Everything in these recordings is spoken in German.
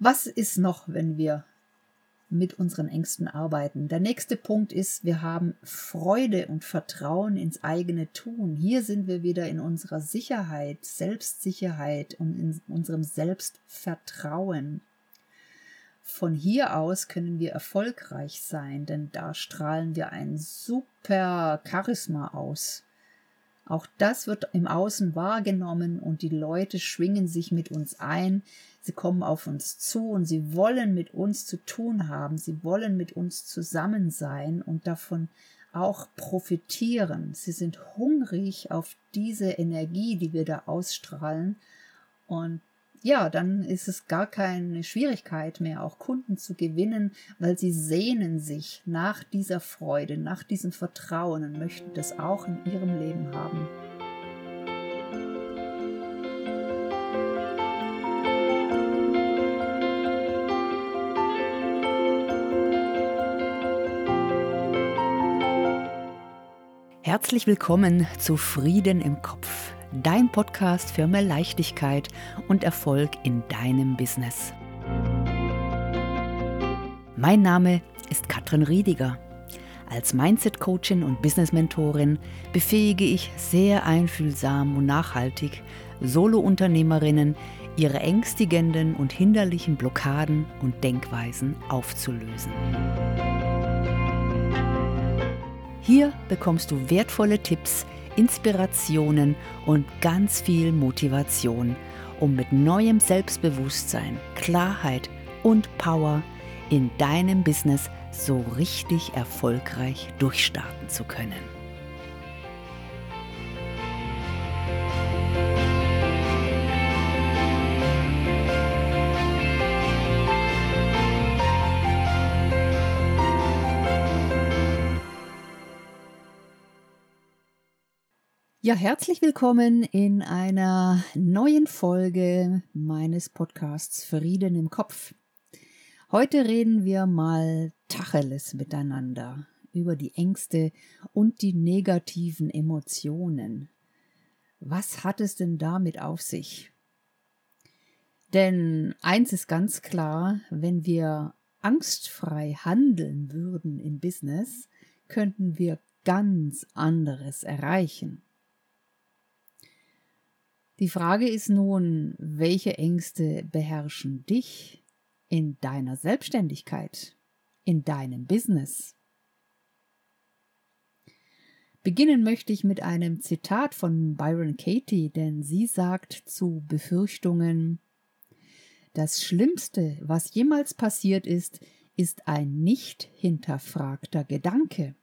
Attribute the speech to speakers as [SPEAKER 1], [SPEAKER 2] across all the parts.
[SPEAKER 1] Was ist noch, wenn wir mit unseren Ängsten arbeiten? Der nächste Punkt ist, wir haben Freude und Vertrauen ins eigene Tun. Hier sind wir wieder in unserer Sicherheit, Selbstsicherheit und in unserem Selbstvertrauen. Von hier aus können wir erfolgreich sein, denn da strahlen wir ein super Charisma aus. Auch das wird im Außen wahrgenommen und die Leute schwingen sich mit uns ein. Sie kommen auf uns zu und sie wollen mit uns zu tun haben. Sie wollen mit uns zusammen sein und davon auch profitieren. Sie sind hungrig auf diese Energie, die wir da ausstrahlen. Und ja, dann ist es gar keine Schwierigkeit mehr, auch Kunden zu gewinnen, weil sie sehnen sich nach dieser Freude, nach diesem Vertrauen und möchten das auch in ihrem Leben haben. Herzlich willkommen zu Frieden im Kopf dein Podcast für mehr Leichtigkeit und Erfolg in deinem Business. Mein Name ist Katrin Riediger. Als Mindset-Coachin und Business-Mentorin befähige ich sehr einfühlsam und nachhaltig Solo-Unternehmerinnen, ihre ängstigenden und hinderlichen Blockaden und Denkweisen aufzulösen. Hier bekommst du wertvolle Tipps, Inspirationen und ganz viel Motivation, um mit neuem Selbstbewusstsein, Klarheit und Power in deinem Business so richtig erfolgreich durchstarten zu können. Ja, herzlich willkommen in einer neuen Folge meines Podcasts Frieden im Kopf. Heute reden wir mal Tacheles miteinander über die Ängste und die negativen Emotionen. Was hat es denn damit auf sich? Denn eins ist ganz klar, wenn wir angstfrei handeln würden im Business, könnten wir ganz anderes erreichen. Die Frage ist nun, welche Ängste beherrschen dich in deiner Selbstständigkeit, in deinem Business? Beginnen möchte ich mit einem Zitat von Byron Katie, denn sie sagt zu Befürchtungen, das Schlimmste, was jemals passiert ist, ist ein nicht hinterfragter Gedanke.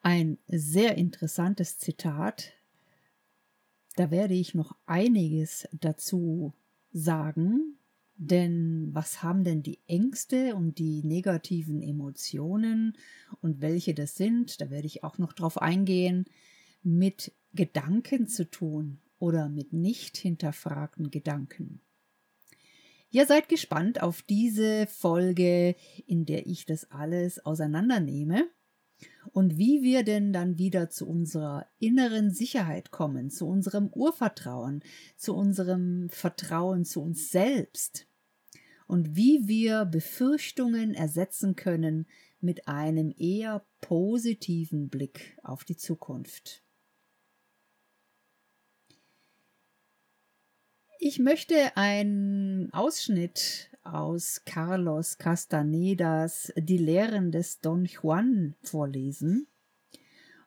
[SPEAKER 1] Ein sehr interessantes Zitat, da werde ich noch einiges dazu sagen, denn was haben denn die Ängste und die negativen Emotionen und welche das sind, da werde ich auch noch drauf eingehen, mit Gedanken zu tun oder mit nicht hinterfragten Gedanken. Ja, seid gespannt auf diese Folge, in der ich das alles auseinandernehme und wie wir denn dann wieder zu unserer inneren Sicherheit kommen, zu unserem Urvertrauen, zu unserem Vertrauen zu uns selbst und wie wir Befürchtungen ersetzen können mit einem eher positiven Blick auf die Zukunft. Ich möchte einen Ausschnitt aus Carlos Castanedas Die Lehren des Don Juan vorlesen.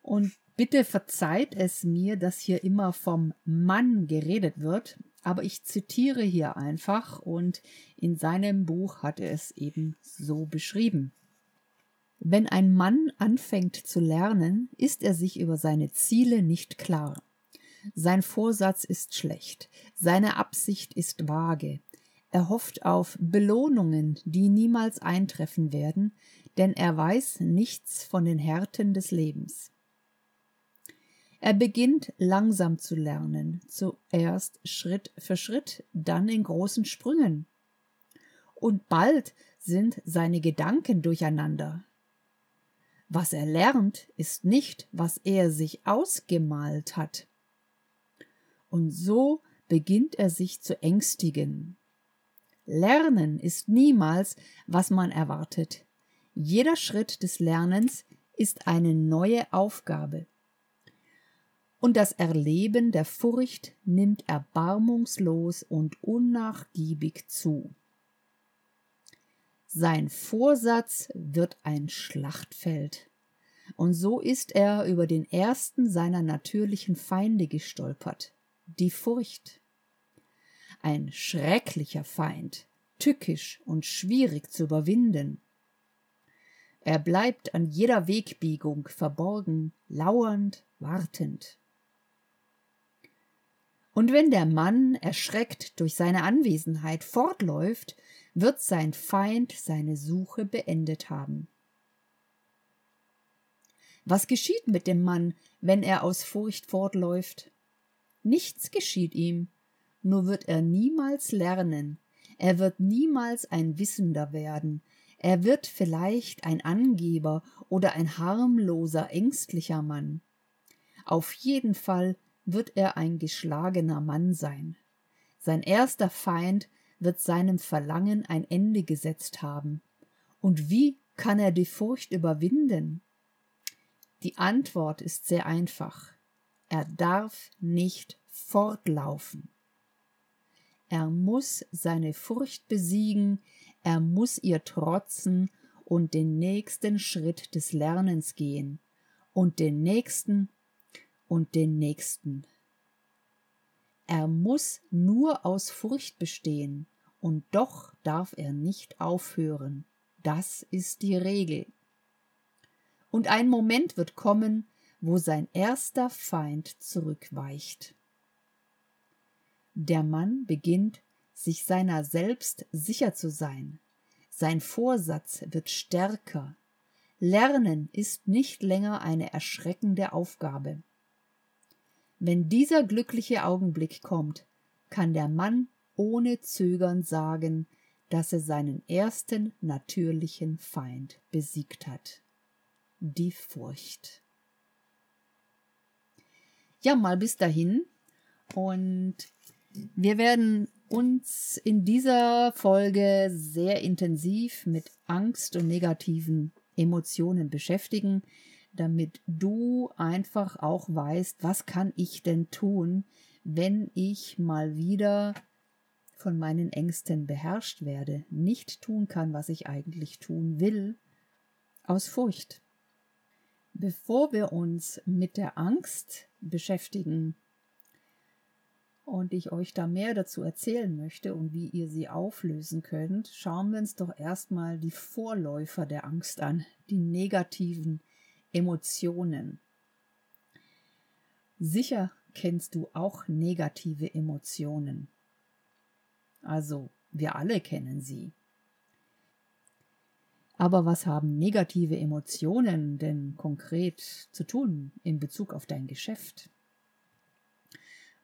[SPEAKER 1] Und bitte verzeiht es mir, dass hier immer vom Mann geredet wird, aber ich zitiere hier einfach und in seinem Buch hat er es eben so beschrieben. Wenn ein Mann anfängt zu lernen, ist er sich über seine Ziele nicht klar. Sein Vorsatz ist schlecht, seine Absicht ist vage, er hofft auf Belohnungen, die niemals eintreffen werden, denn er weiß nichts von den Härten des Lebens. Er beginnt langsam zu lernen, zuerst Schritt für Schritt, dann in großen Sprüngen. Und bald sind seine Gedanken durcheinander. Was er lernt, ist nicht, was er sich ausgemalt hat. Und so beginnt er sich zu ängstigen, Lernen ist niemals, was man erwartet. Jeder Schritt des Lernens ist eine neue Aufgabe. Und das Erleben der Furcht nimmt erbarmungslos und unnachgiebig zu. Sein Vorsatz wird ein Schlachtfeld. Und so ist er über den ersten seiner natürlichen Feinde gestolpert, die Furcht. Ein schrecklicher Feind, tückisch und schwierig zu überwinden. Er bleibt an jeder Wegbiegung verborgen, lauernd, wartend. Und wenn der Mann, erschreckt durch seine Anwesenheit, fortläuft, wird sein Feind seine Suche beendet haben. Was geschieht mit dem Mann, wenn er aus Furcht fortläuft? Nichts geschieht ihm, nur wird er niemals lernen, er wird niemals ein Wissender werden, er wird vielleicht ein Angeber oder ein harmloser, ängstlicher Mann. Auf jeden Fall wird er ein geschlagener Mann sein. Sein erster Feind wird seinem Verlangen ein Ende gesetzt haben. Und wie kann er die Furcht überwinden? Die Antwort ist sehr einfach. Er darf nicht fortlaufen. Er muss seine Furcht besiegen, er muss ihr trotzen und den nächsten Schritt des Lernens gehen und den nächsten und den nächsten. Er muss nur aus Furcht bestehen, und doch darf er nicht aufhören. Das ist die Regel. Und ein Moment wird kommen, wo sein erster Feind zurückweicht. Der Mann beginnt sich seiner selbst sicher zu sein. Sein Vorsatz wird stärker. Lernen ist nicht länger eine erschreckende Aufgabe. Wenn dieser glückliche Augenblick kommt, kann der Mann ohne Zögern sagen, dass er seinen ersten natürlichen Feind besiegt hat. Die Furcht. Ja, mal bis dahin. Und wir werden uns in dieser Folge sehr intensiv mit Angst und negativen Emotionen beschäftigen, damit du einfach auch weißt, was kann ich denn tun, wenn ich mal wieder von meinen Ängsten beherrscht werde, nicht tun kann, was ich eigentlich tun will, aus Furcht. Bevor wir uns mit der Angst beschäftigen, und ich euch da mehr dazu erzählen möchte und wie ihr sie auflösen könnt, schauen wir uns doch erstmal die Vorläufer der Angst an, die negativen Emotionen. Sicher kennst du auch negative Emotionen. Also wir alle kennen sie. Aber was haben negative Emotionen denn konkret zu tun in Bezug auf dein Geschäft?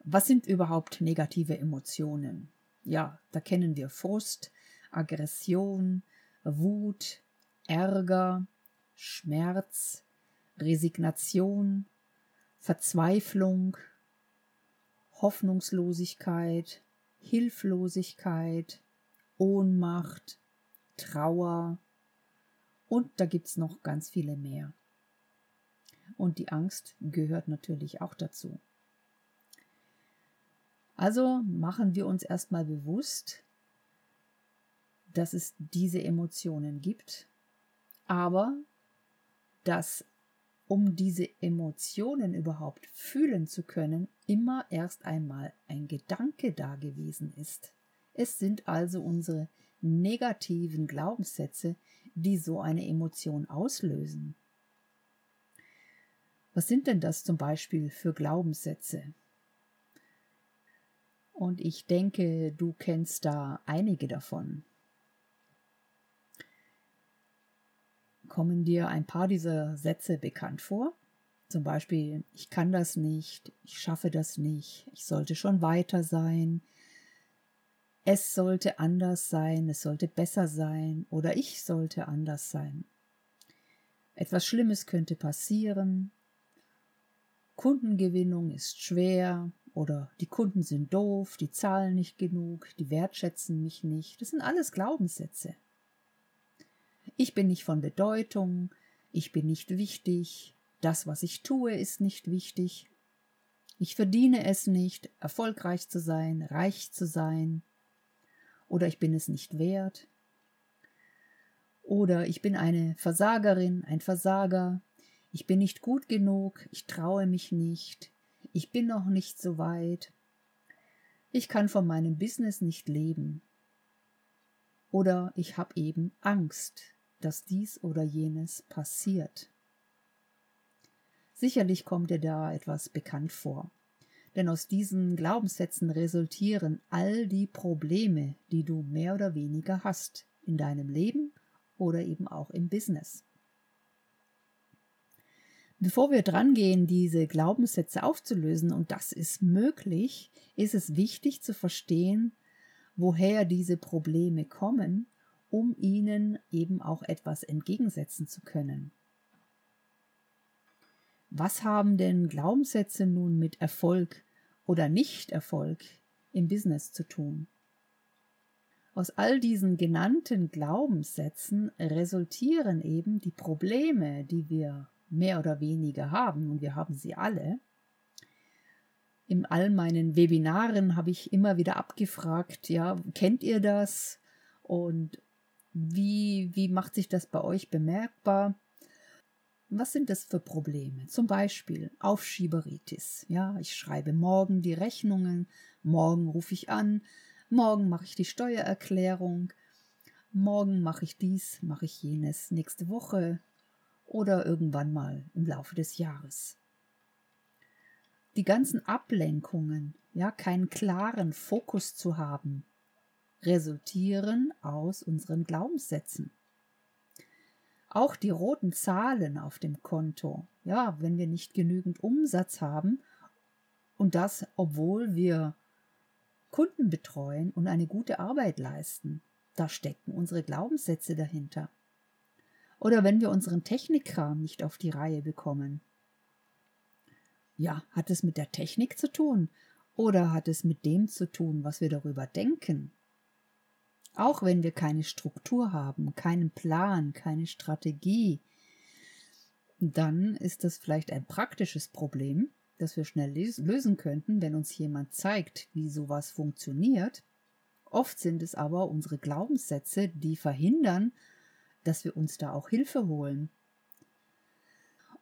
[SPEAKER 1] Was sind überhaupt negative Emotionen? Ja, da kennen wir Frust, Aggression, Wut, Ärger, Schmerz, Resignation, Verzweiflung, Hoffnungslosigkeit, Hilflosigkeit, Ohnmacht, Trauer und da gibt es noch ganz viele mehr. Und die Angst gehört natürlich auch dazu. Also machen wir uns erstmal bewusst, dass es diese Emotionen gibt, aber dass um diese Emotionen überhaupt fühlen zu können, immer erst einmal ein Gedanke da gewesen ist. Es sind also unsere negativen Glaubenssätze, die so eine Emotion auslösen. Was sind denn das zum Beispiel für Glaubenssätze? Und ich denke, du kennst da einige davon. Kommen dir ein paar dieser Sätze bekannt vor? Zum Beispiel, ich kann das nicht, ich schaffe das nicht, ich sollte schon weiter sein, es sollte anders sein, es sollte besser sein oder ich sollte anders sein. Etwas Schlimmes könnte passieren, Kundengewinnung ist schwer oder die Kunden sind doof, die zahlen nicht genug, die wertschätzen mich nicht. Das sind alles Glaubenssätze. Ich bin nicht von Bedeutung, ich bin nicht wichtig, das, was ich tue, ist nicht wichtig. Ich verdiene es nicht, erfolgreich zu sein, reich zu sein, oder ich bin es nicht wert, oder ich bin eine Versagerin, ein Versager, ich bin nicht gut genug, ich traue mich nicht, ich bin noch nicht so weit, ich kann von meinem Business nicht leben. Oder ich habe eben Angst, dass dies oder jenes passiert. Sicherlich kommt dir da etwas bekannt vor, denn aus diesen Glaubenssätzen resultieren all die Probleme, die du mehr oder weniger hast in deinem Leben oder eben auch im Business. Bevor wir dran gehen, diese Glaubenssätze aufzulösen, und das ist möglich, ist es wichtig zu verstehen, woher diese Probleme kommen, um ihnen eben auch etwas entgegensetzen zu können. Was haben denn Glaubenssätze nun mit Erfolg oder Nicht-Erfolg im Business zu tun? Aus all diesen genannten Glaubenssätzen resultieren eben die Probleme, die wir mehr oder weniger haben, und wir haben sie alle. In all meinen Webinaren habe ich immer wieder abgefragt, ja, kennt ihr das? Und wie, wie macht sich das bei euch bemerkbar? Was sind das für Probleme? Zum Beispiel Aufschieberitis. Ja, ich schreibe morgen die Rechnungen, morgen rufe ich an, morgen mache ich die Steuererklärung, morgen mache ich dies, mache ich jenes, nächste Woche oder irgendwann mal im Laufe des Jahres. Die ganzen Ablenkungen, ja, keinen klaren Fokus zu haben, resultieren aus unseren Glaubenssätzen. Auch die roten Zahlen auf dem Konto, ja, wenn wir nicht genügend Umsatz haben und das, obwohl wir Kunden betreuen und eine gute Arbeit leisten, da stecken unsere Glaubenssätze dahinter. Oder wenn wir unseren Technikkram nicht auf die Reihe bekommen. Ja, hat es mit der Technik zu tun oder hat es mit dem zu tun, was wir darüber denken? Auch wenn wir keine Struktur haben, keinen Plan, keine Strategie, dann ist das vielleicht ein praktisches Problem, das wir schnell lösen könnten, wenn uns jemand zeigt, wie sowas funktioniert. Oft sind es aber unsere Glaubenssätze, die verhindern, dass wir uns da auch Hilfe holen.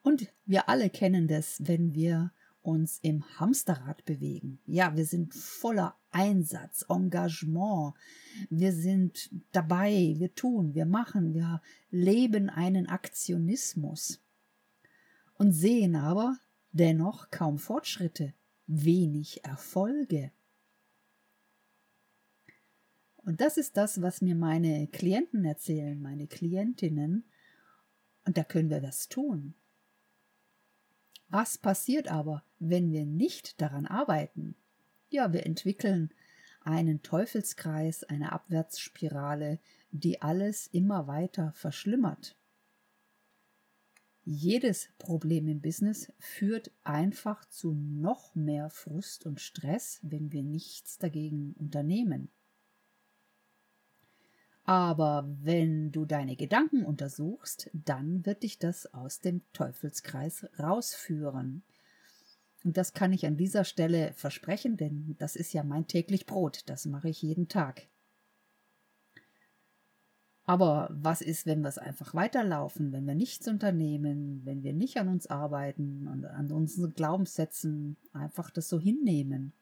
[SPEAKER 1] Und wir alle kennen das, wenn wir uns im Hamsterrad bewegen. Ja, wir sind voller Einsatz, Engagement. Wir sind dabei, wir tun, wir machen, wir leben einen Aktionismus und sehen aber dennoch kaum Fortschritte, wenig Erfolge. Und das ist das, was mir meine Klienten erzählen, meine Klientinnen. Und da können wir das tun. Was passiert aber, wenn wir nicht daran arbeiten? Ja, wir entwickeln einen Teufelskreis, eine Abwärtsspirale, die alles immer weiter verschlimmert. Jedes Problem im Business führt einfach zu noch mehr Frust und Stress, wenn wir nichts dagegen unternehmen. Aber wenn du deine Gedanken untersuchst, dann wird dich das aus dem Teufelskreis rausführen. Und das kann ich an dieser Stelle versprechen, denn das ist ja mein täglich Brot, das mache ich jeden Tag. Aber was ist, wenn wir es einfach weiterlaufen, wenn wir nichts unternehmen, wenn wir nicht an uns arbeiten und an unseren Glaubenssätzen einfach das so hinnehmen?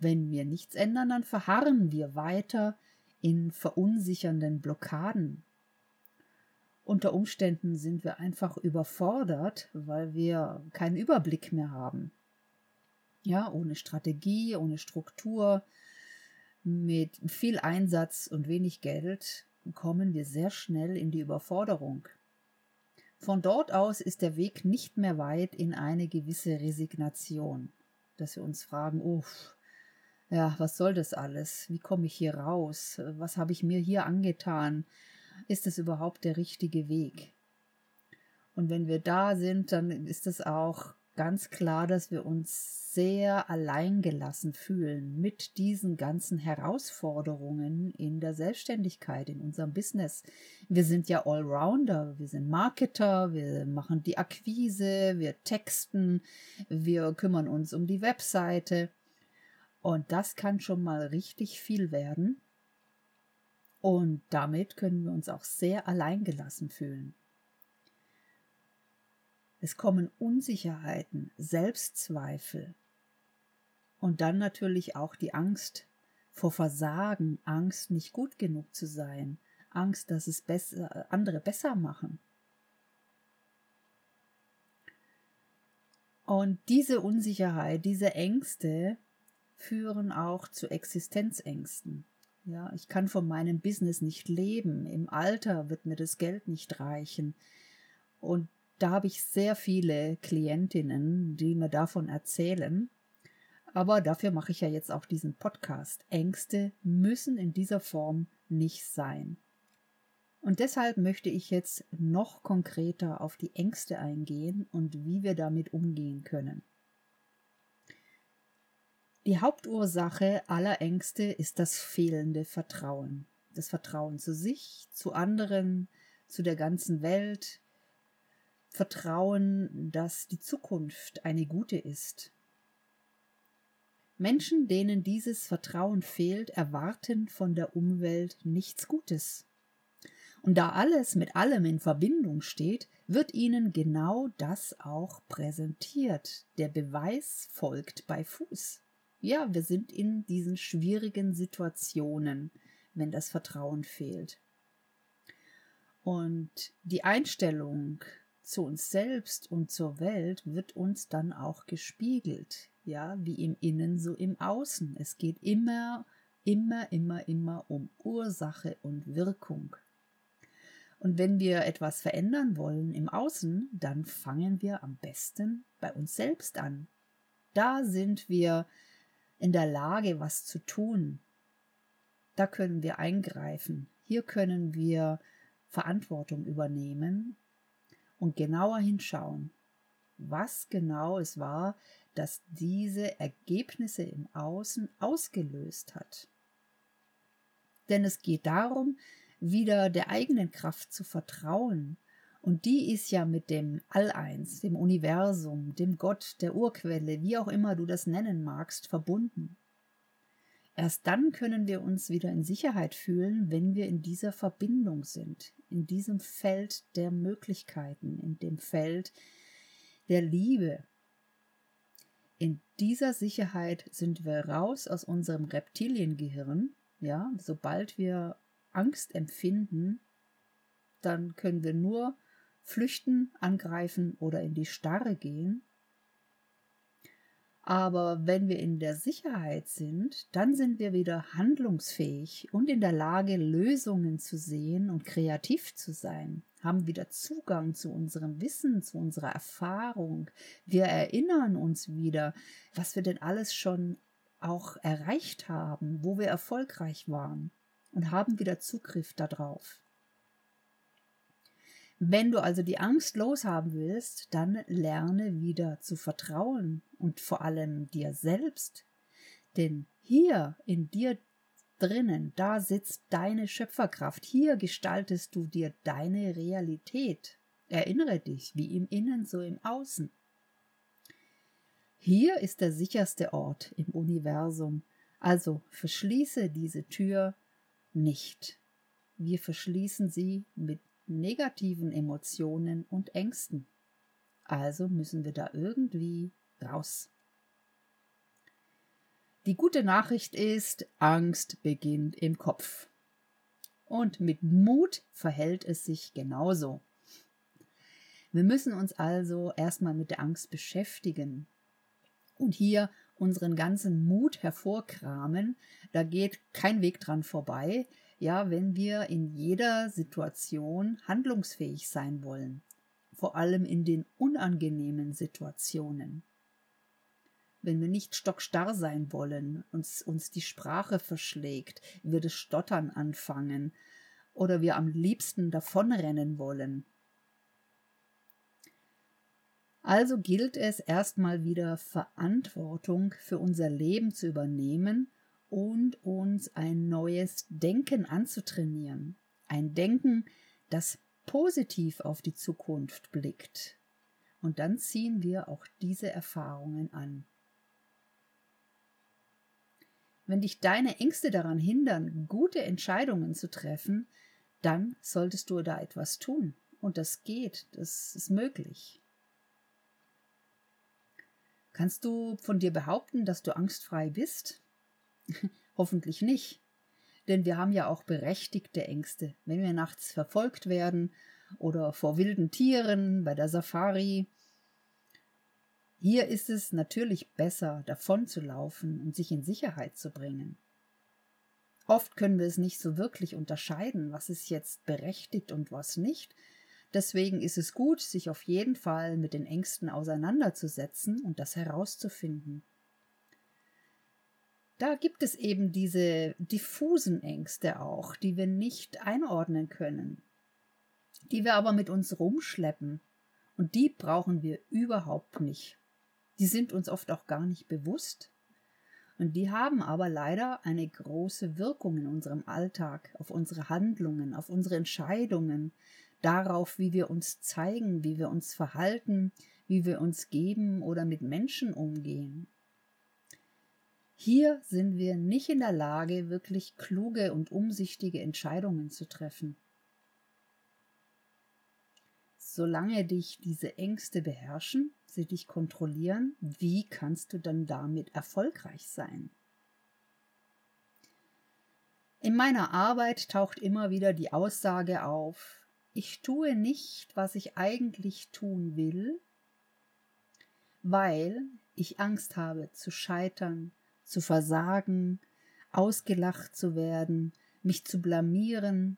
[SPEAKER 1] Wenn wir nichts ändern, dann verharren wir weiter in verunsichernden Blockaden. Unter Umständen sind wir einfach überfordert, weil wir keinen Überblick mehr haben. Ja, ohne Strategie, ohne Struktur, mit viel Einsatz und wenig Geld kommen wir sehr schnell in die Überforderung. Von dort aus ist der Weg nicht mehr weit in eine gewisse Resignation, dass wir uns fragen, uff, ja, was soll das alles? Wie komme ich hier raus? Was habe ich mir hier angetan? Ist es überhaupt der richtige Weg? Und wenn wir da sind, dann ist es auch ganz klar, dass wir uns sehr alleingelassen fühlen mit diesen ganzen Herausforderungen in der Selbstständigkeit, in unserem Business. Wir sind ja Allrounder, wir sind Marketer, wir machen die Akquise, wir texten, wir kümmern uns um die Webseite. Und das kann schon mal richtig viel werden. Und damit können wir uns auch sehr alleingelassen fühlen. Es kommen Unsicherheiten, Selbstzweifel und dann natürlich auch die Angst vor Versagen, Angst, nicht gut genug zu sein, Angst, dass es besser, andere besser machen. Und diese Unsicherheit, diese Ängste führen auch zu Existenzängsten. Ja, ich kann von meinem Business nicht leben. Im Alter wird mir das Geld nicht reichen. Und da habe ich sehr viele Klientinnen, die mir davon erzählen. Aber dafür mache ich ja jetzt auch diesen Podcast. Ängste müssen in dieser Form nicht sein. Und deshalb möchte ich jetzt noch konkreter auf die Ängste eingehen und wie wir damit umgehen können. Die Hauptursache aller Ängste ist das fehlende Vertrauen. Das Vertrauen zu sich, zu anderen, zu der ganzen Welt, Vertrauen, dass die Zukunft eine gute ist. Menschen, denen dieses Vertrauen fehlt, erwarten von der Umwelt nichts Gutes. Und da alles mit allem in Verbindung steht, wird ihnen genau das auch präsentiert. Der Beweis folgt bei Fuß. Ja, wir sind in diesen schwierigen Situationen, wenn das Vertrauen fehlt. Und die Einstellung zu uns selbst und zur Welt wird uns dann auch gespiegelt, ja, wie im Innen so im Außen. Es geht immer, immer, immer, immer um Ursache und Wirkung. Und wenn wir etwas verändern wollen im Außen, dann fangen wir am besten bei uns selbst an. Da sind wir in der Lage, was zu tun. Da können wir eingreifen. Hier können wir Verantwortung übernehmen und genauer hinschauen, was genau es war, das diese Ergebnisse im Außen ausgelöst hat. Denn es geht darum, wieder der eigenen Kraft zu vertrauen, und die ist ja mit dem All-Eins, dem Universum, dem Gott, der Urquelle, wie auch immer du das nennen magst, verbunden. Erst dann können wir uns wieder in Sicherheit fühlen, wenn wir in dieser Verbindung sind, in diesem Feld der Möglichkeiten, in dem Feld der Liebe. In dieser Sicherheit sind wir raus aus unserem Reptiliengehirn. Ja, sobald wir Angst empfinden, dann können wir nur flüchten, angreifen oder in die Starre gehen. Aber wenn wir in der Sicherheit sind, dann sind wir wieder handlungsfähig und in der Lage, Lösungen zu sehen und kreativ zu sein, haben wieder Zugang zu unserem Wissen, zu unserer Erfahrung. Wir erinnern uns wieder, was wir denn alles schon auch erreicht haben, wo wir erfolgreich waren und haben wieder Zugriff darauf. Wenn du also die Angst loshaben willst, dann lerne wieder zu vertrauen und vor allem dir selbst. Denn hier in dir drinnen, da sitzt deine Schöpferkraft. Hier gestaltest du dir deine Realität. Erinnere dich, wie im Innen, so im Außen. Hier ist der sicherste Ort im Universum. Also verschließe diese Tür nicht. Wir verschließen sie mit negativen Emotionen und Ängsten. Also müssen wir da irgendwie raus. Die gute Nachricht ist, Angst beginnt im Kopf. Und mit Mut verhält es sich genauso. Wir müssen uns also erstmal mit der Angst beschäftigen und hier unseren ganzen Mut hervorkramen. Da geht kein Weg dran vorbei ja, wenn wir in jeder Situation handlungsfähig sein wollen, vor allem in den unangenehmen Situationen. Wenn wir nicht stockstarr sein wollen, uns, uns die Sprache verschlägt, wir das Stottern anfangen oder wir am liebsten davonrennen wollen. Also gilt es erstmal wieder Verantwortung für unser Leben zu übernehmen und uns ein neues Denken anzutrainieren. Ein Denken, das positiv auf die Zukunft blickt. Und dann ziehen wir auch diese Erfahrungen an. Wenn dich deine Ängste daran hindern, gute Entscheidungen zu treffen, dann solltest du da etwas tun. Und das geht, das ist möglich. Kannst du von dir behaupten, dass du angstfrei bist? Hoffentlich nicht. Denn wir haben ja auch berechtigte Ängste. Wenn wir nachts verfolgt werden oder vor wilden Tieren bei der Safari. Hier ist es natürlich besser, davon zu laufen und sich in Sicherheit zu bringen. Oft können wir es nicht so wirklich unterscheiden, was ist jetzt berechtigt und was nicht. Deswegen ist es gut, sich auf jeden Fall mit den Ängsten auseinanderzusetzen und das herauszufinden. Da gibt es eben diese diffusen Ängste auch, die wir nicht einordnen können, die wir aber mit uns rumschleppen. Und die brauchen wir überhaupt nicht. Die sind uns oft auch gar nicht bewusst. Und die haben aber leider eine große Wirkung in unserem Alltag, auf unsere Handlungen, auf unsere Entscheidungen, darauf, wie wir uns zeigen, wie wir uns verhalten, wie wir uns geben oder mit Menschen umgehen. Hier sind wir nicht in der Lage, wirklich kluge und umsichtige Entscheidungen zu treffen. Solange dich diese Ängste beherrschen, sie dich kontrollieren, wie kannst du dann damit erfolgreich sein? In meiner Arbeit taucht immer wieder die Aussage auf, ich tue nicht, was ich eigentlich tun will, weil ich Angst habe zu scheitern, zu versagen, ausgelacht zu werden, mich zu blamieren,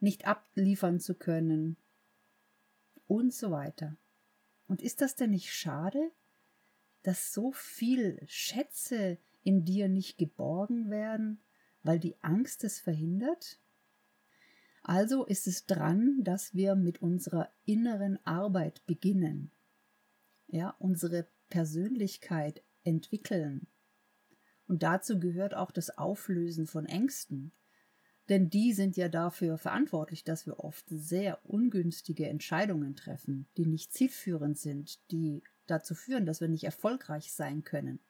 [SPEAKER 1] nicht abliefern zu können und so weiter. Und ist das denn nicht schade, dass so viel Schätze in dir nicht geborgen werden, weil die Angst es verhindert? Also ist es dran, dass wir mit unserer inneren Arbeit beginnen. Ja, unsere Persönlichkeit entwickeln. Und dazu gehört auch das Auflösen von Ängsten. Denn die sind ja dafür verantwortlich, dass wir oft sehr ungünstige Entscheidungen treffen, die nicht zielführend sind, die dazu führen, dass wir nicht erfolgreich sein können.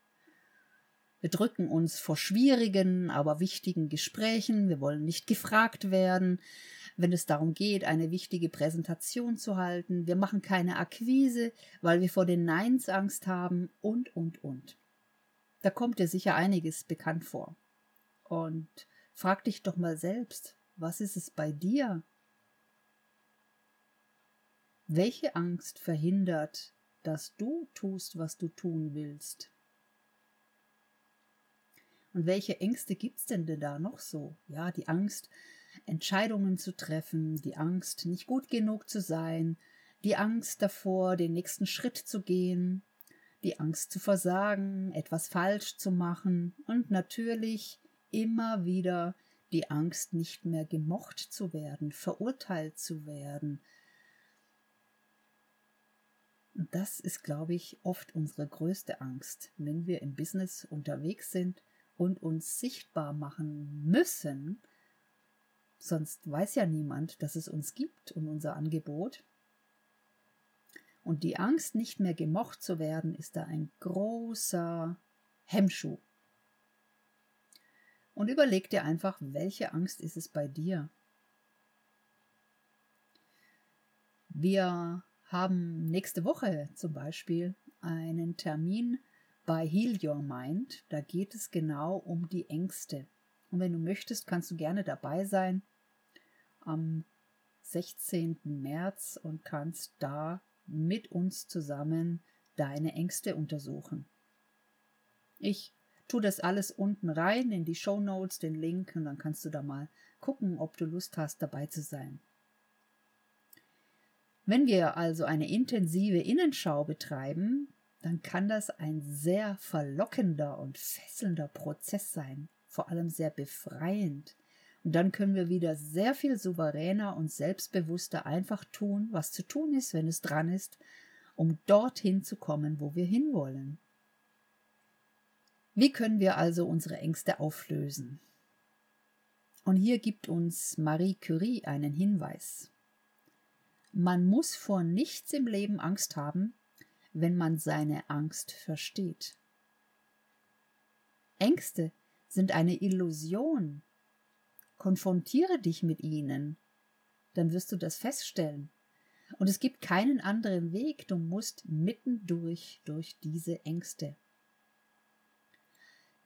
[SPEAKER 1] Wir drücken uns vor schwierigen, aber wichtigen Gesprächen, wir wollen nicht gefragt werden, wenn es darum geht, eine wichtige Präsentation zu halten, wir machen keine Akquise, weil wir vor den Neins Angst haben und, und, und. Da kommt dir sicher einiges bekannt vor. Und frag dich doch mal selbst, was ist es bei dir? Welche Angst verhindert, dass du tust, was du tun willst? Und welche Ängste gibt's denn, denn da noch so? Ja, die Angst, Entscheidungen zu treffen, die Angst, nicht gut genug zu sein, die Angst davor, den nächsten Schritt zu gehen, die Angst zu versagen, etwas falsch zu machen und natürlich immer wieder die Angst, nicht mehr gemocht zu werden, verurteilt zu werden. Und das ist, glaube ich, oft unsere größte Angst, wenn wir im Business unterwegs sind und uns sichtbar machen müssen, sonst weiß ja niemand, dass es uns gibt und unser Angebot. Und die Angst, nicht mehr gemocht zu werden, ist da ein großer Hemmschuh. Und überleg dir einfach, welche Angst ist es bei dir? Wir haben nächste Woche zum Beispiel einen Termin bei Heal Your Mind. Da geht es genau um die Ängste. Und wenn du möchtest, kannst du gerne dabei sein am 16. März und kannst da mit uns zusammen deine Ängste untersuchen. Ich tue das alles unten rein in die Show Notes, den Link, und dann kannst du da mal gucken, ob du Lust hast, dabei zu sein. Wenn wir also eine intensive Innenschau betreiben, dann kann das ein sehr verlockender und fesselnder Prozess sein, vor allem sehr befreiend. Und dann können wir wieder sehr viel souveräner und selbstbewusster einfach tun, was zu tun ist, wenn es dran ist, um dorthin zu kommen, wo wir hinwollen. Wie können wir also unsere Ängste auflösen? Und hier gibt uns Marie Curie einen Hinweis. Man muss vor nichts im Leben Angst haben, wenn man seine Angst versteht. Ängste sind eine Illusion. Konfrontiere dich mit ihnen, dann wirst du das feststellen. Und es gibt keinen anderen Weg, du musst mittendurch durch diese Ängste.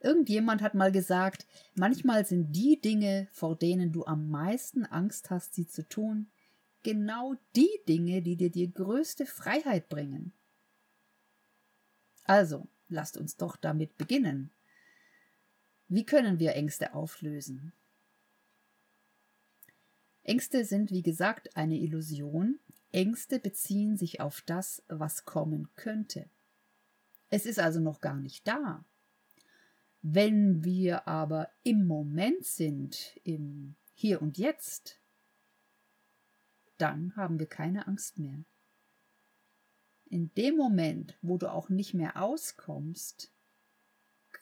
[SPEAKER 1] Irgendjemand hat mal gesagt, manchmal sind die Dinge, vor denen du am meisten Angst hast, sie zu tun, genau die Dinge, die dir die größte Freiheit bringen. Also, lasst uns doch damit beginnen. Wie können wir Ängste auflösen? Ängste sind, wie gesagt, eine Illusion. Ängste beziehen sich auf das, was kommen könnte. Es ist also noch gar nicht da. Wenn wir aber im Moment sind, im Hier und Jetzt, dann haben wir keine Angst mehr. In dem Moment, wo du auch nicht mehr auskommst,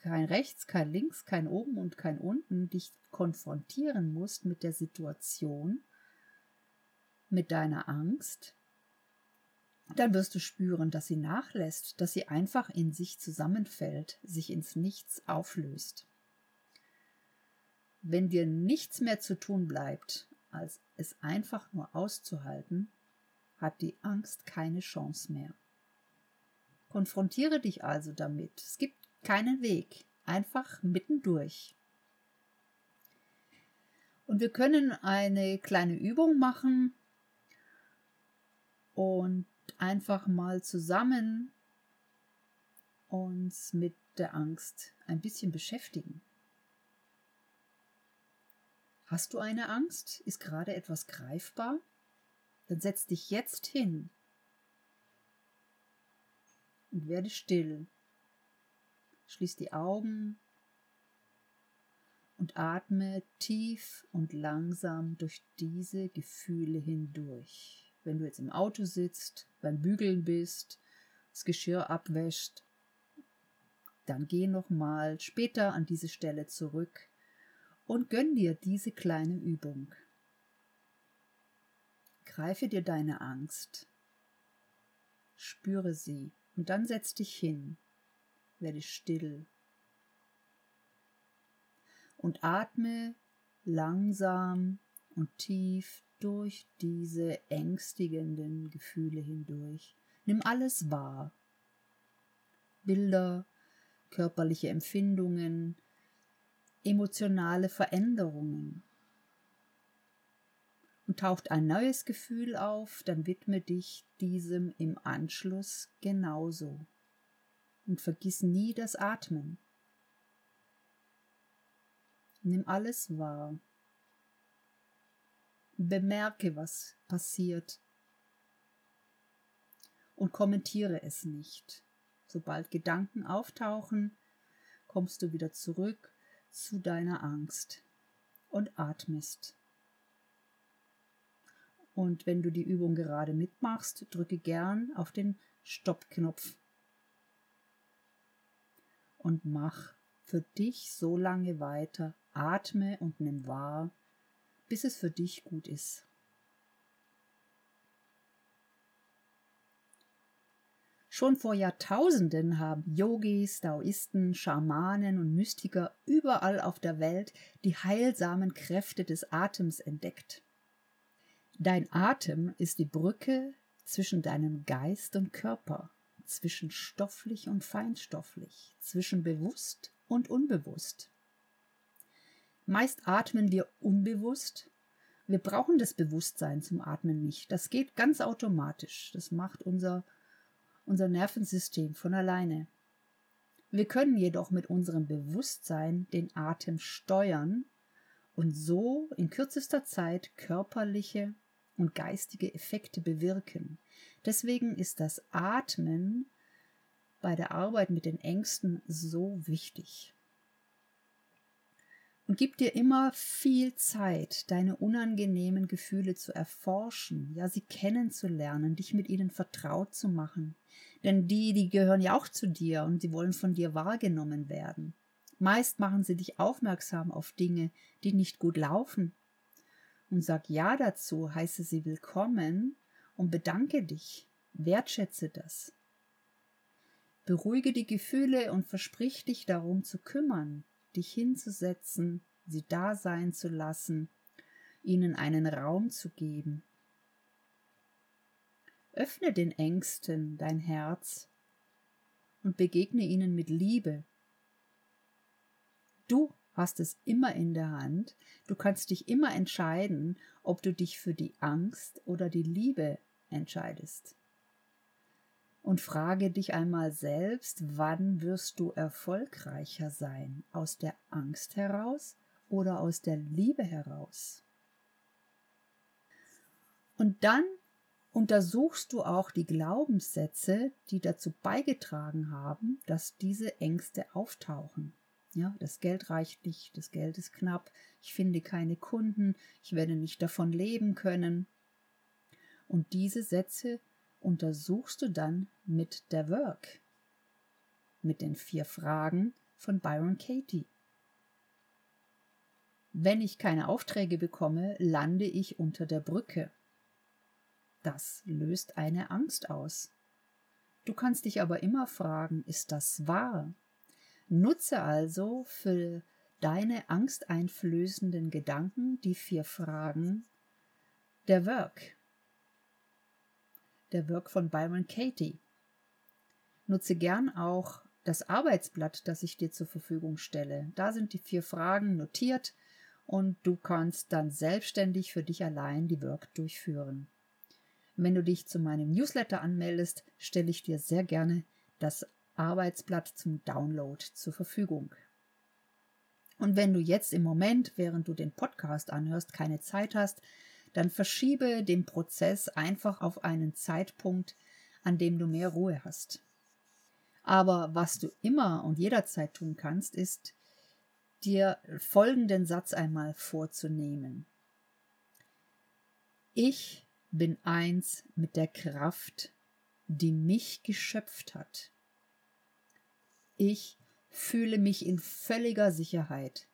[SPEAKER 1] kein rechts, kein links, kein oben und kein unten, dich konfrontieren musst mit der Situation, mit deiner Angst, dann wirst du spüren, dass sie nachlässt, dass sie einfach in sich zusammenfällt, sich ins Nichts auflöst. Wenn dir nichts mehr zu tun bleibt, als es einfach nur auszuhalten, hat die Angst keine Chance mehr. Konfrontiere dich also damit. Es gibt keinen Weg, einfach mittendurch. Und wir können eine kleine Übung machen und einfach mal zusammen uns mit der Angst ein bisschen beschäftigen. Hast du eine Angst? Ist gerade etwas greifbar? Dann setz dich jetzt hin und werde still. Schließ die Augen und atme tief und langsam durch diese Gefühle hindurch. Wenn du jetzt im Auto sitzt, beim Bügeln bist, das Geschirr abwäscht, dann geh nochmal später an diese Stelle zurück und gönn dir diese kleine Übung. Greife dir deine Angst, spüre sie und dann setz dich hin, werde still und atme langsam und tief durch diese ängstigenden Gefühle hindurch. Nimm alles wahr. Bilder, körperliche Empfindungen, emotionale Veränderungen. Und taucht ein neues Gefühl auf, dann widme dich diesem im Anschluss genauso. Und vergiss nie das Atmen. Nimm alles wahr bemerke, was passiert und kommentiere es nicht. Sobald Gedanken auftauchen, kommst du wieder zurück zu deiner Angst und atmest. Und wenn du die Übung gerade mitmachst, drücke gern auf den Stoppknopf und mach für dich so lange weiter, atme und nimm wahr, bis es für dich gut ist. Schon vor Jahrtausenden haben Yogis, Daoisten, Schamanen und Mystiker überall auf der Welt die heilsamen Kräfte des Atems entdeckt. Dein Atem ist die Brücke zwischen deinem Geist und Körper, zwischen stofflich und feinstofflich, zwischen bewusst und unbewusst. Meist atmen wir unbewusst. Wir brauchen das Bewusstsein zum Atmen nicht. Das geht ganz automatisch. Das macht unser, unser Nervensystem von alleine. Wir können jedoch mit unserem Bewusstsein den Atem steuern und so in kürzester Zeit körperliche und geistige Effekte bewirken. Deswegen ist das Atmen bei der Arbeit mit den Ängsten so wichtig. Und gib dir immer viel Zeit, deine unangenehmen Gefühle zu erforschen, ja, sie kennenzulernen, dich mit ihnen vertraut zu machen. Denn die, die gehören ja auch zu dir und sie wollen von dir wahrgenommen werden. Meist machen sie dich aufmerksam auf Dinge, die nicht gut laufen. Und sag Ja dazu, heiße sie willkommen und bedanke dich, wertschätze das. Beruhige die Gefühle und versprich dich darum zu kümmern, dich hinzusetzen, sie da sein zu lassen, ihnen einen Raum zu geben. Öffne den Ängsten dein Herz und begegne ihnen mit Liebe. Du hast es immer in der Hand, du kannst dich immer entscheiden, ob du dich für die Angst oder die Liebe entscheidest und frage dich einmal selbst, wann wirst du erfolgreicher sein? Aus der Angst heraus oder aus der Liebe heraus? Und dann untersuchst du auch die Glaubenssätze, die dazu beigetragen haben, dass diese Ängste auftauchen. Ja, das Geld reicht nicht, das Geld ist knapp, ich finde keine Kunden, ich werde nicht davon leben können. Und diese Sätze untersuchst du dann mit der Work, mit den vier Fragen von Byron Katie. Wenn ich keine Aufträge bekomme, lande ich unter der Brücke. Das löst eine Angst aus. Du kannst dich aber immer fragen, ist das wahr? Nutze also für deine angsteinflößenden Gedanken die vier Fragen der Work der Work von Byron Katie. Nutze gern auch das Arbeitsblatt, das ich dir zur Verfügung stelle. Da sind die vier Fragen notiert und du kannst dann selbstständig für dich allein die Work durchführen. Wenn du dich zu meinem Newsletter anmeldest, stelle ich dir sehr gerne das Arbeitsblatt zum Download zur Verfügung. Und wenn du jetzt im Moment, während du den Podcast anhörst, keine Zeit hast, dann verschiebe den Prozess einfach auf einen Zeitpunkt, an dem du mehr Ruhe hast. Aber was du immer und jederzeit tun kannst, ist, dir folgenden Satz einmal vorzunehmen. Ich bin eins mit der Kraft, die mich geschöpft hat. Ich fühle mich in völliger Sicherheit.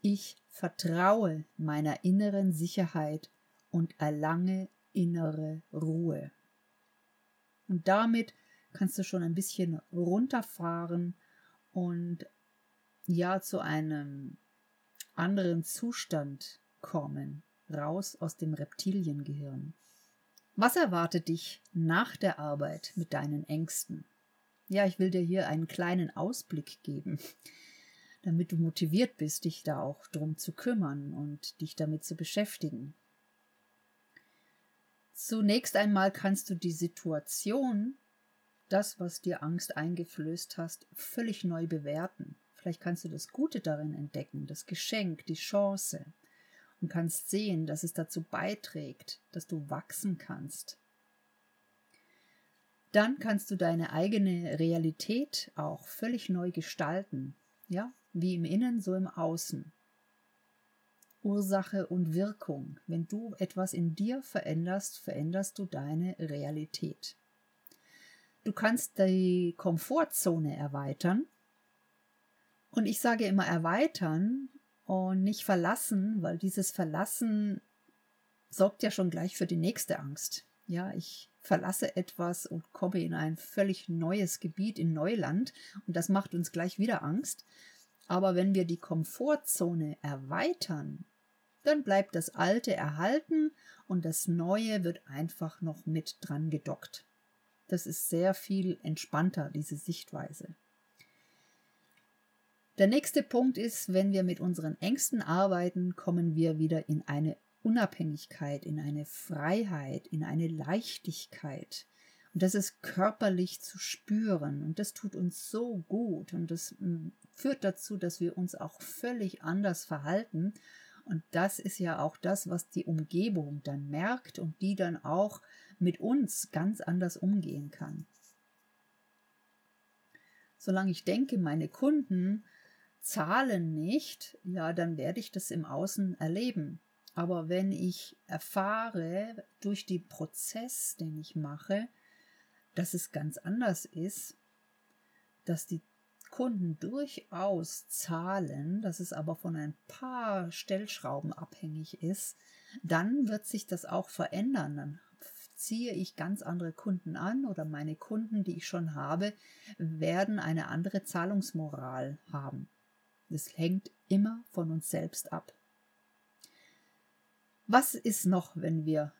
[SPEAKER 1] Ich vertraue meiner inneren Sicherheit und erlange innere Ruhe. Und damit kannst du schon ein bisschen runterfahren und ja zu einem anderen Zustand kommen, raus aus dem Reptiliengehirn. Was erwartet dich nach der Arbeit mit deinen Ängsten? Ja, ich will dir hier einen kleinen Ausblick geben damit du motiviert bist, dich da auch drum zu kümmern und dich damit zu beschäftigen. Zunächst einmal kannst du die Situation, das, was dir Angst eingeflößt hast, völlig neu bewerten. Vielleicht kannst du das Gute darin entdecken, das Geschenk, die Chance und kannst sehen, dass es dazu beiträgt, dass du wachsen kannst. Dann kannst du deine eigene Realität auch völlig neu gestalten. Ja, wie im Innen, so im Außen. Ursache und Wirkung. Wenn du etwas in dir veränderst, veränderst du deine Realität. Du kannst die Komfortzone erweitern. Und ich sage immer erweitern und nicht verlassen, weil dieses Verlassen sorgt ja schon gleich für die nächste Angst. Ja, ich verlasse etwas und komme in ein völlig neues Gebiet, in Neuland und das macht uns gleich wieder Angst. Aber wenn wir die Komfortzone erweitern, dann bleibt das Alte erhalten und das Neue wird einfach noch mit dran gedockt. Das ist sehr viel entspannter, diese Sichtweise. Der nächste Punkt ist, wenn wir mit unseren Ängsten arbeiten, kommen wir wieder in eine Unabhängigkeit, in eine Freiheit, in eine Leichtigkeit. Und das ist körperlich zu spüren und das tut uns so gut und das mm, führt dazu, dass wir uns auch völlig anders verhalten. Und das ist ja auch das, was die Umgebung dann merkt und die dann auch mit uns ganz anders umgehen kann. Solange ich denke, meine Kunden Zahlen nicht, ja, dann werde ich das im Außen erleben. Aber wenn ich erfahre durch den Prozess, den ich mache, dass es ganz anders ist, dass die Kunden durchaus zahlen, dass es aber von ein paar Stellschrauben abhängig ist, dann wird sich das auch verändern. Dann ziehe ich ganz andere Kunden an oder meine Kunden, die ich schon habe, werden eine andere Zahlungsmoral haben. Das hängt immer von uns selbst ab. Was ist noch, wenn wir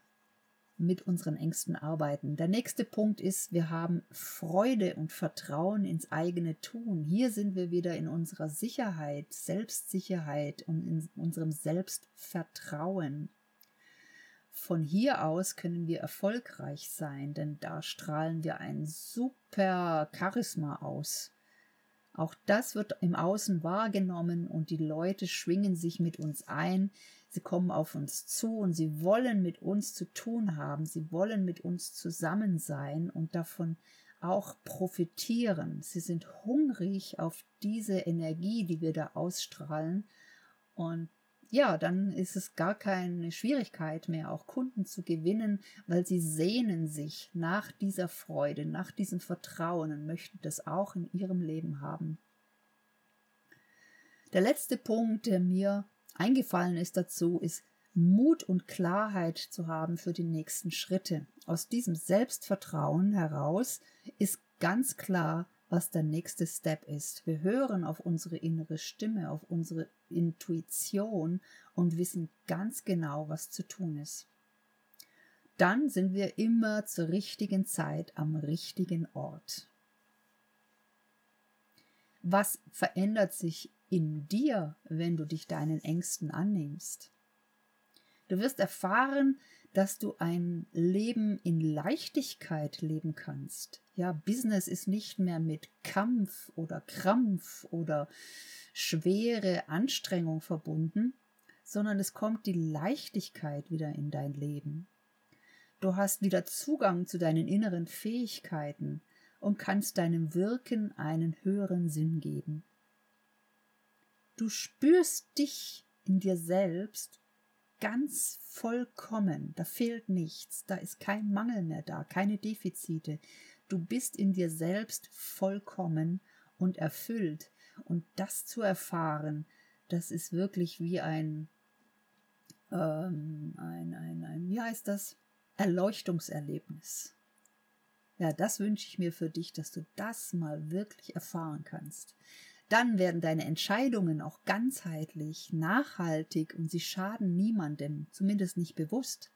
[SPEAKER 1] mit unseren Ängsten arbeiten. Der nächste Punkt ist, wir haben Freude und Vertrauen ins eigene Tun. Hier sind wir wieder in unserer Sicherheit, Selbstsicherheit und in unserem Selbstvertrauen. Von hier aus können wir erfolgreich sein, denn da strahlen wir ein super Charisma aus. Auch das wird im Außen wahrgenommen und die Leute schwingen sich mit uns ein. Sie kommen auf uns zu und sie wollen mit uns zu tun haben. Sie wollen mit uns zusammen sein und davon auch profitieren. Sie sind hungrig auf diese Energie, die wir da ausstrahlen. Und ja, dann ist es gar keine Schwierigkeit mehr, auch Kunden zu gewinnen, weil sie sehnen sich nach dieser Freude, nach diesem Vertrauen und möchten das auch in ihrem Leben haben. Der letzte Punkt, der mir eingefallen ist dazu, ist Mut und Klarheit zu haben für die nächsten Schritte. Aus diesem Selbstvertrauen heraus ist ganz klar, was der nächste Step ist. Wir hören auf unsere innere Stimme, auf unsere Intuition und wissen ganz genau, was zu tun ist. Dann sind wir immer zur richtigen Zeit am richtigen Ort. Was verändert sich in dir, wenn du dich deinen Ängsten annimmst? Du wirst erfahren, dass du ein Leben in Leichtigkeit leben kannst. Ja, Business ist nicht mehr mit Kampf oder Krampf oder schwere Anstrengung verbunden, sondern es kommt die Leichtigkeit wieder in dein Leben. Du hast wieder Zugang zu deinen inneren Fähigkeiten und kannst deinem Wirken einen höheren Sinn geben. Du spürst dich in dir selbst ganz vollkommen. Da fehlt nichts. Da ist kein Mangel mehr da, keine Defizite. Du bist in dir selbst vollkommen und erfüllt. Und das zu erfahren, das ist wirklich wie ein, ähm, ein, ein, ein, wie heißt das? Erleuchtungserlebnis. Ja, das wünsche ich mir für dich, dass du das mal wirklich erfahren kannst. Dann werden deine Entscheidungen auch ganzheitlich, nachhaltig und sie schaden niemandem, zumindest nicht bewusst.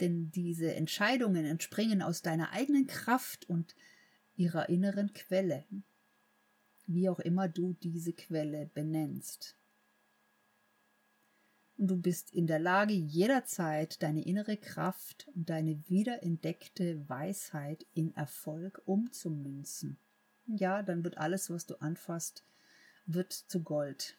[SPEAKER 1] Denn diese Entscheidungen entspringen aus deiner eigenen Kraft und ihrer inneren Quelle, wie auch immer du diese Quelle benennst. Und du bist in der Lage, jederzeit deine innere Kraft und deine wiederentdeckte Weisheit in Erfolg umzumünzen ja, dann wird alles, was du anfasst, wird zu Gold.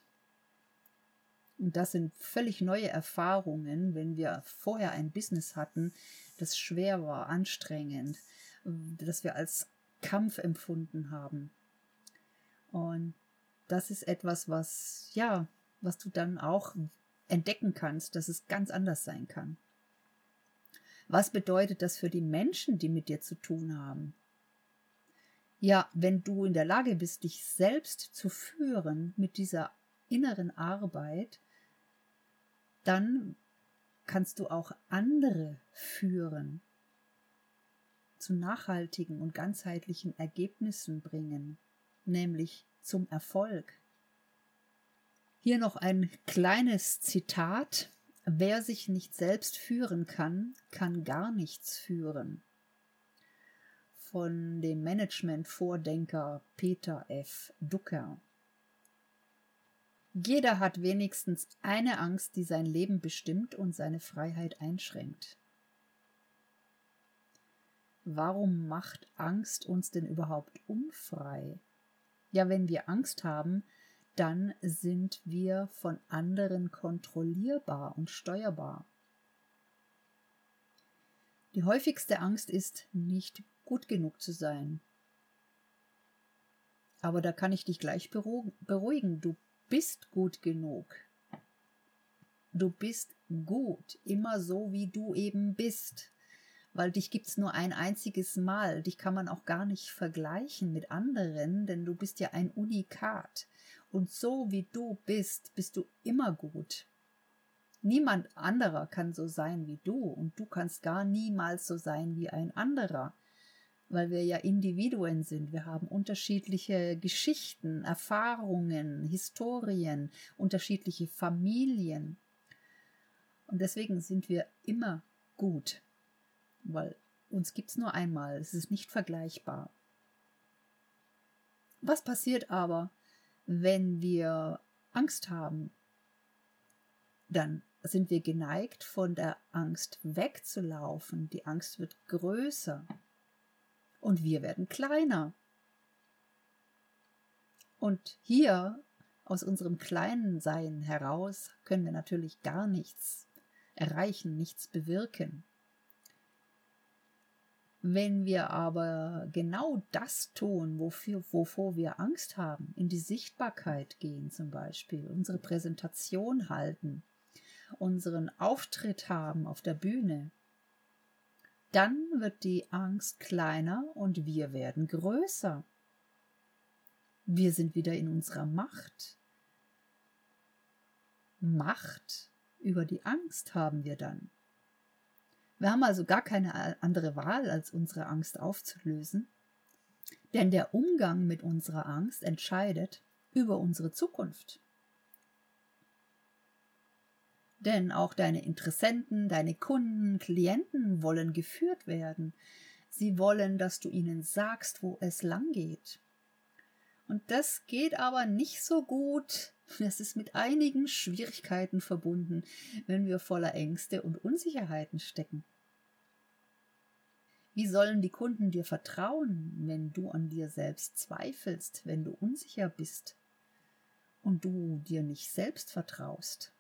[SPEAKER 1] Und das sind völlig neue Erfahrungen, wenn wir vorher ein Business hatten, das schwer war, anstrengend, das wir als Kampf empfunden haben. Und das ist etwas, was, ja, was du dann auch entdecken kannst, dass es ganz anders sein kann. Was bedeutet das für die Menschen, die mit dir zu tun haben? Ja, wenn du in der Lage bist, dich selbst zu führen mit dieser inneren Arbeit, dann kannst du auch andere führen, zu nachhaltigen und ganzheitlichen Ergebnissen bringen, nämlich zum Erfolg. Hier noch ein kleines Zitat. Wer sich nicht selbst führen kann, kann gar nichts führen von dem Management-Vordenker Peter F. Ducker. Jeder hat wenigstens eine Angst, die sein Leben bestimmt und seine Freiheit einschränkt. Warum macht Angst uns denn überhaupt unfrei? Ja, wenn wir Angst haben, dann sind wir von anderen kontrollierbar und steuerbar. Die häufigste Angst ist, nicht gut genug zu sein. Aber da kann ich dich gleich beruhigen. Du bist gut genug. Du bist gut, immer so, wie du eben bist. Weil dich gibt es nur ein einziges Mal. Dich kann man auch gar nicht vergleichen mit anderen, denn du bist ja ein Unikat. Und so wie du bist, bist du immer gut. Niemand anderer kann so sein wie du und du kannst gar niemals so sein wie ein anderer weil wir ja Individuen sind. Wir haben unterschiedliche Geschichten, Erfahrungen, Historien, unterschiedliche Familien. Und deswegen sind wir immer gut, weil uns gibt es nur einmal, es ist nicht vergleichbar. Was passiert aber, wenn wir Angst haben? Dann sind wir geneigt, von der Angst wegzulaufen. Die Angst wird größer und wir werden kleiner. Und hier aus unserem kleinen Sein heraus können wir natürlich gar nichts erreichen, nichts bewirken. Wenn wir aber genau das tun, wofür, wovor wir Angst haben, in die Sichtbarkeit gehen zum Beispiel, unsere Präsentation halten, unseren Auftritt haben auf der Bühne, dann wird die Angst kleiner und wir werden größer. Wir sind wieder in unserer Macht. Macht über die Angst haben wir dann. Wir haben also gar keine andere Wahl, als unsere Angst aufzulösen. Denn der Umgang mit unserer Angst entscheidet über unsere Zukunft. Denn auch deine Interessenten, deine Kunden, Klienten wollen geführt werden. Sie wollen, dass du ihnen sagst, wo es lang geht. Und das geht aber nicht so gut. Es ist mit einigen Schwierigkeiten verbunden, wenn wir voller Ängste und Unsicherheiten stecken. Wie sollen die Kunden dir vertrauen, wenn du an dir selbst zweifelst, wenn du unsicher bist und du dir nicht selbst vertraust?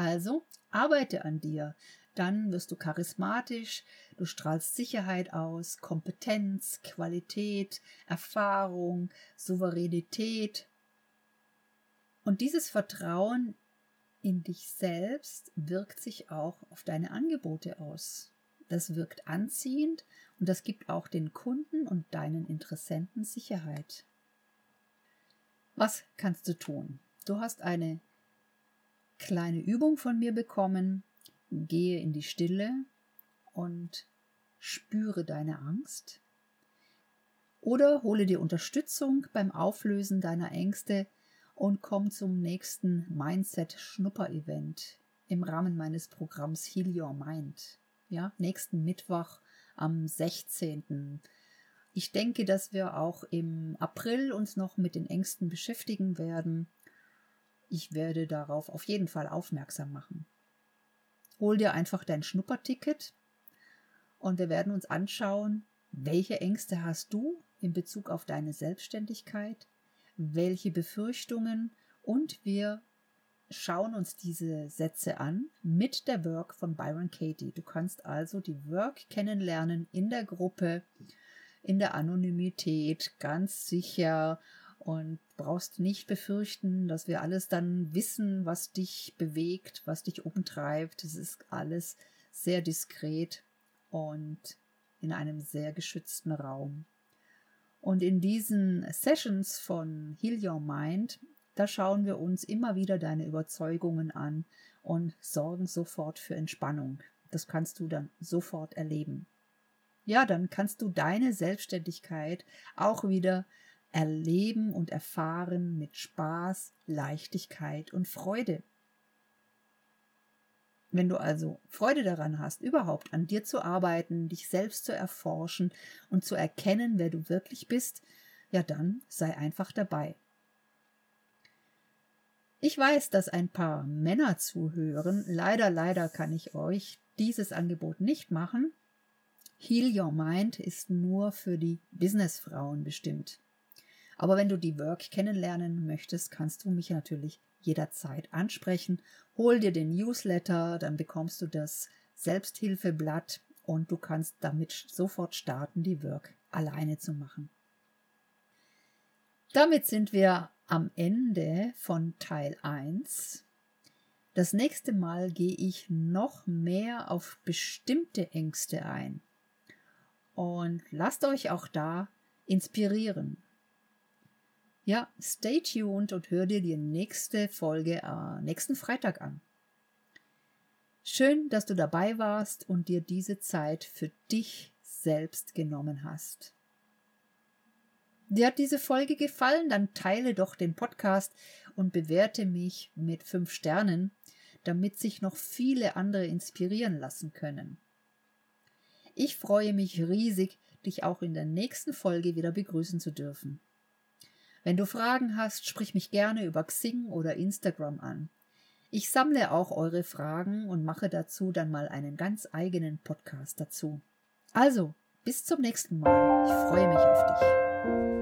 [SPEAKER 1] Also arbeite an dir, dann wirst du charismatisch, du strahlst Sicherheit aus, Kompetenz, Qualität, Erfahrung, Souveränität. Und dieses Vertrauen in dich selbst wirkt sich auch auf deine Angebote aus. Das wirkt anziehend und das gibt auch den Kunden und deinen Interessenten Sicherheit. Was kannst du tun? Du hast eine kleine Übung von mir bekommen. Gehe in die Stille und spüre deine Angst. Oder hole dir Unterstützung beim Auflösen deiner Ängste und komm zum nächsten Mindset-Schnupper-Event im Rahmen meines Programms Heal Your Mind. Ja, nächsten Mittwoch am 16. Ich denke, dass wir auch im April uns noch mit den Ängsten beschäftigen werden. Ich werde darauf auf jeden Fall aufmerksam machen. Hol dir einfach dein Schnupperticket und wir werden uns anschauen, welche Ängste hast du in Bezug auf deine Selbstständigkeit, welche Befürchtungen und wir schauen uns diese Sätze an mit der Work von Byron Katie. Du kannst also die Work kennenlernen in der Gruppe, in der Anonymität, ganz sicher und brauchst nicht befürchten, dass wir alles dann wissen, was dich bewegt, was dich umtreibt. Es ist alles sehr diskret und in einem sehr geschützten Raum. Und in diesen Sessions von Heal Your Mind, da schauen wir uns immer wieder deine Überzeugungen an und sorgen sofort für Entspannung. Das kannst du dann sofort erleben. Ja, dann kannst du deine Selbstständigkeit auch wieder erleben und erfahren mit Spaß, Leichtigkeit und Freude. Wenn du also Freude daran hast, überhaupt an dir zu arbeiten, dich selbst zu erforschen und zu erkennen, wer du wirklich bist, ja dann sei einfach dabei. Ich weiß, dass ein paar Männer zuhören. Leider, leider kann ich euch dieses Angebot nicht machen. Heal Your Mind ist nur für die Businessfrauen bestimmt. Aber wenn du die Work kennenlernen möchtest, kannst du mich natürlich jederzeit ansprechen. Hol dir den Newsletter, dann bekommst du das Selbsthilfeblatt und du kannst damit sofort starten, die Work alleine zu machen. Damit sind wir am Ende von Teil 1. Das nächste Mal gehe ich noch mehr auf bestimmte Ängste ein. Und lasst euch auch da inspirieren. Ja, stay tuned und hör dir die nächste Folge äh, nächsten Freitag an. Schön, dass du dabei warst und dir diese Zeit für dich selbst genommen hast. Dir hat diese Folge gefallen, dann teile doch den Podcast und bewerte mich mit fünf Sternen, damit sich noch viele andere inspirieren lassen können. Ich freue mich riesig, dich auch in der nächsten Folge wieder begrüßen zu dürfen. Wenn du Fragen hast, sprich mich gerne über Xing oder Instagram an. Ich sammle auch eure Fragen und mache dazu dann mal einen ganz eigenen Podcast dazu. Also, bis zum nächsten Mal. Ich freue mich auf dich.